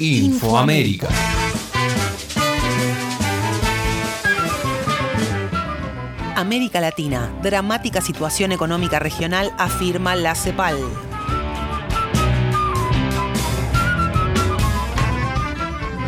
Infoamérica. América Latina, dramática situación económica regional, afirma la CEPAL.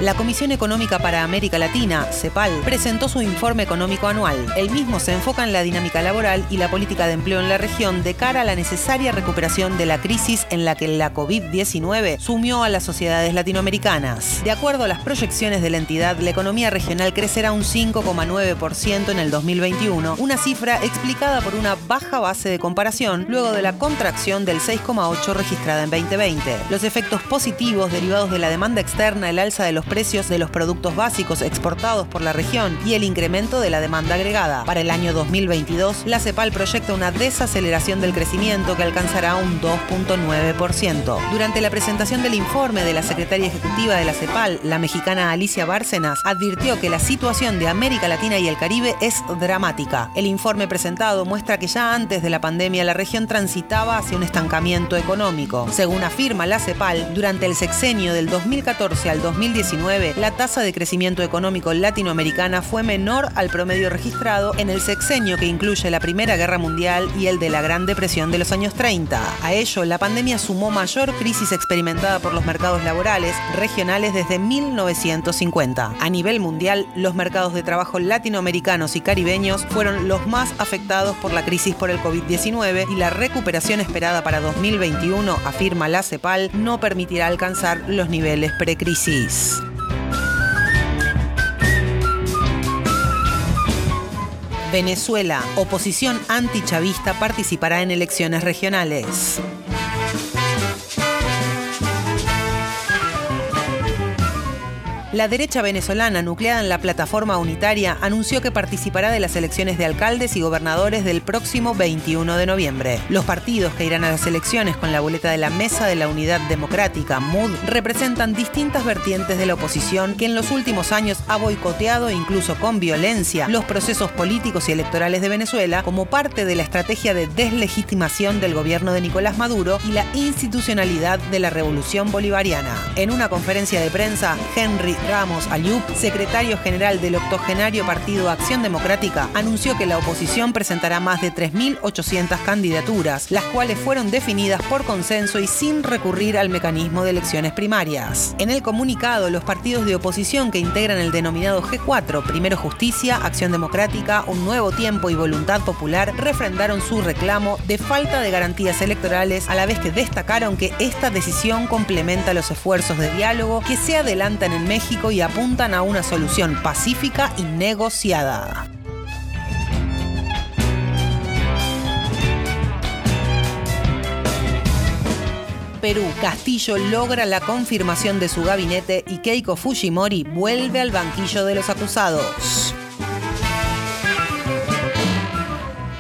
La Comisión Económica para América Latina, CEPAL, presentó su informe económico anual. El mismo se enfoca en la dinámica laboral y la política de empleo en la región de cara a la necesaria recuperación de la crisis en la que la COVID-19 sumió a las sociedades latinoamericanas. De acuerdo a las proyecciones de la entidad, la economía regional crecerá un 5,9% en el 2021, una cifra explicada por una baja base de comparación luego de la contracción del 6,8 registrada en 2020. Los efectos positivos derivados de la demanda externa, el alza de los precios de los productos básicos exportados por la región y el incremento de la demanda agregada. Para el año 2022, la CEPAL proyecta una desaceleración del crecimiento que alcanzará un 2.9%. Durante la presentación del informe de la secretaria ejecutiva de la CEPAL, la mexicana Alicia Bárcenas, advirtió que la situación de América Latina y el Caribe es dramática. El informe presentado muestra que ya antes de la pandemia la región transitaba hacia un estancamiento económico. Según afirma la CEPAL, durante el sexenio del 2014 al 2019, la tasa de crecimiento económico latinoamericana fue menor al promedio registrado en el sexenio que incluye la Primera Guerra Mundial y el de la Gran Depresión de los años 30. A ello, la pandemia sumó mayor crisis experimentada por los mercados laborales regionales desde 1950. A nivel mundial, los mercados de trabajo latinoamericanos y caribeños fueron los más afectados por la crisis por el COVID-19 y la recuperación esperada para 2021, afirma la CEPAL, no permitirá alcanzar los niveles precrisis. Venezuela, oposición antichavista participará en elecciones regionales. La derecha venezolana, nucleada en la plataforma unitaria, anunció que participará de las elecciones de alcaldes y gobernadores del próximo 21 de noviembre. Los partidos que irán a las elecciones con la boleta de la Mesa de la Unidad Democrática, MUD, representan distintas vertientes de la oposición que en los últimos años ha boicoteado, incluso con violencia, los procesos políticos y electorales de Venezuela como parte de la estrategia de deslegitimación del gobierno de Nicolás Maduro y la institucionalidad de la revolución bolivariana. En una conferencia de prensa, Henry Ramos Ayub, secretario general del octogenario Partido Acción Democrática, anunció que la oposición presentará más de 3.800 candidaturas, las cuales fueron definidas por consenso y sin recurrir al mecanismo de elecciones primarias. En el comunicado, los partidos de oposición que integran el denominado G4, Primero Justicia, Acción Democrática, Un Nuevo Tiempo y Voluntad Popular, refrendaron su reclamo de falta de garantías electorales, a la vez que destacaron que esta decisión complementa los esfuerzos de diálogo que se adelantan en México y apuntan a una solución pacífica y negociada. Perú, Castillo logra la confirmación de su gabinete y Keiko Fujimori vuelve al banquillo de los acusados.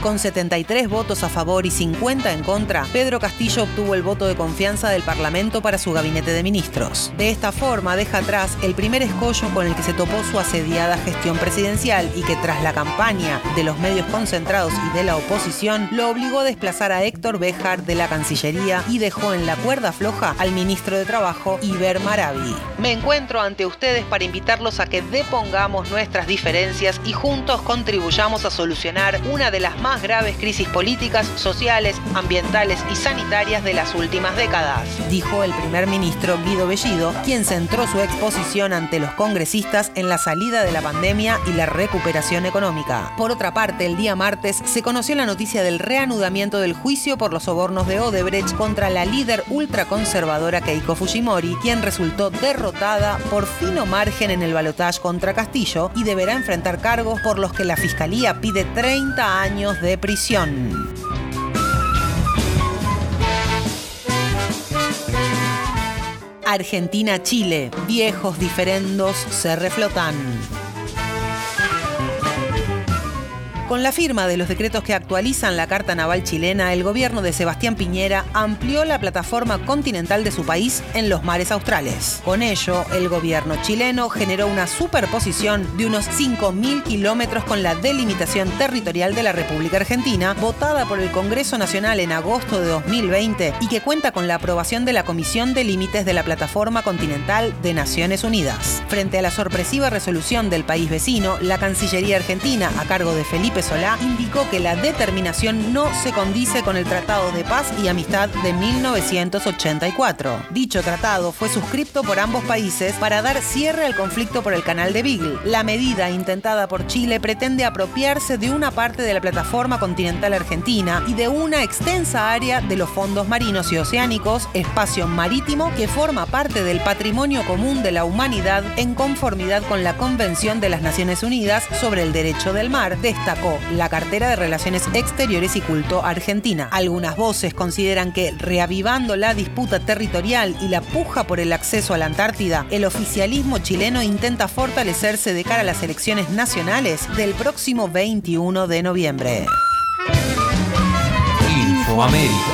Con 73 votos a favor y 50 en contra, Pedro Castillo obtuvo el voto de confianza del Parlamento para su gabinete de ministros. De esta forma deja atrás el primer escollo con el que se topó su asediada gestión presidencial y que tras la campaña de los medios concentrados y de la oposición lo obligó a desplazar a Héctor Béjar de la Cancillería y dejó en la cuerda floja al ministro de Trabajo, Iber Maravi. Me encuentro ante ustedes para invitarlos a que depongamos nuestras diferencias y juntos contribuyamos a solucionar una de las más graves crisis políticas, sociales, ambientales y sanitarias de las últimas décadas, dijo el primer ministro Guido Bellido, quien centró su exposición ante los congresistas en la salida de la pandemia y la recuperación económica. Por otra parte, el día martes se conoció la noticia del reanudamiento del juicio por los sobornos de Odebrecht contra la líder ultraconservadora Keiko Fujimori, quien resultó derrotada por fino margen en el balotaje contra Castillo y deberá enfrentar cargos por los que la fiscalía pide 30 años de prisión. Argentina-Chile, viejos diferendos se reflotan. Con la firma de los decretos que actualizan la Carta Naval chilena, el gobierno de Sebastián Piñera amplió la plataforma continental de su país en los mares australes. Con ello, el gobierno chileno generó una superposición de unos 5.000 kilómetros con la delimitación territorial de la República Argentina, votada por el Congreso Nacional en agosto de 2020 y que cuenta con la aprobación de la Comisión de Límites de la Plataforma Continental de Naciones Unidas. Frente a la sorpresiva resolución del país vecino, la Cancillería Argentina, a cargo de Felipe Solá, indicó que la determinación no se condice con el Tratado de Paz y Amistad de 1984. Dicho tratado fue suscripto por ambos países para dar cierre al conflicto por el canal de Beagle. La medida intentada por Chile pretende apropiarse de una parte de la plataforma continental argentina y de una extensa área de los fondos marinos y oceánicos, espacio marítimo que forma parte del patrimonio común de la humanidad en conformidad con la Convención de las Naciones Unidas sobre el Derecho del Mar, destacó la cartera de Relaciones Exteriores y Culto Argentina. Algunas voces consideran que, reavivando la disputa territorial y la puja por el acceso a la Antártida, el oficialismo chileno intenta fortalecerse de cara a las elecciones nacionales del próximo 21 de noviembre. Infoamérica.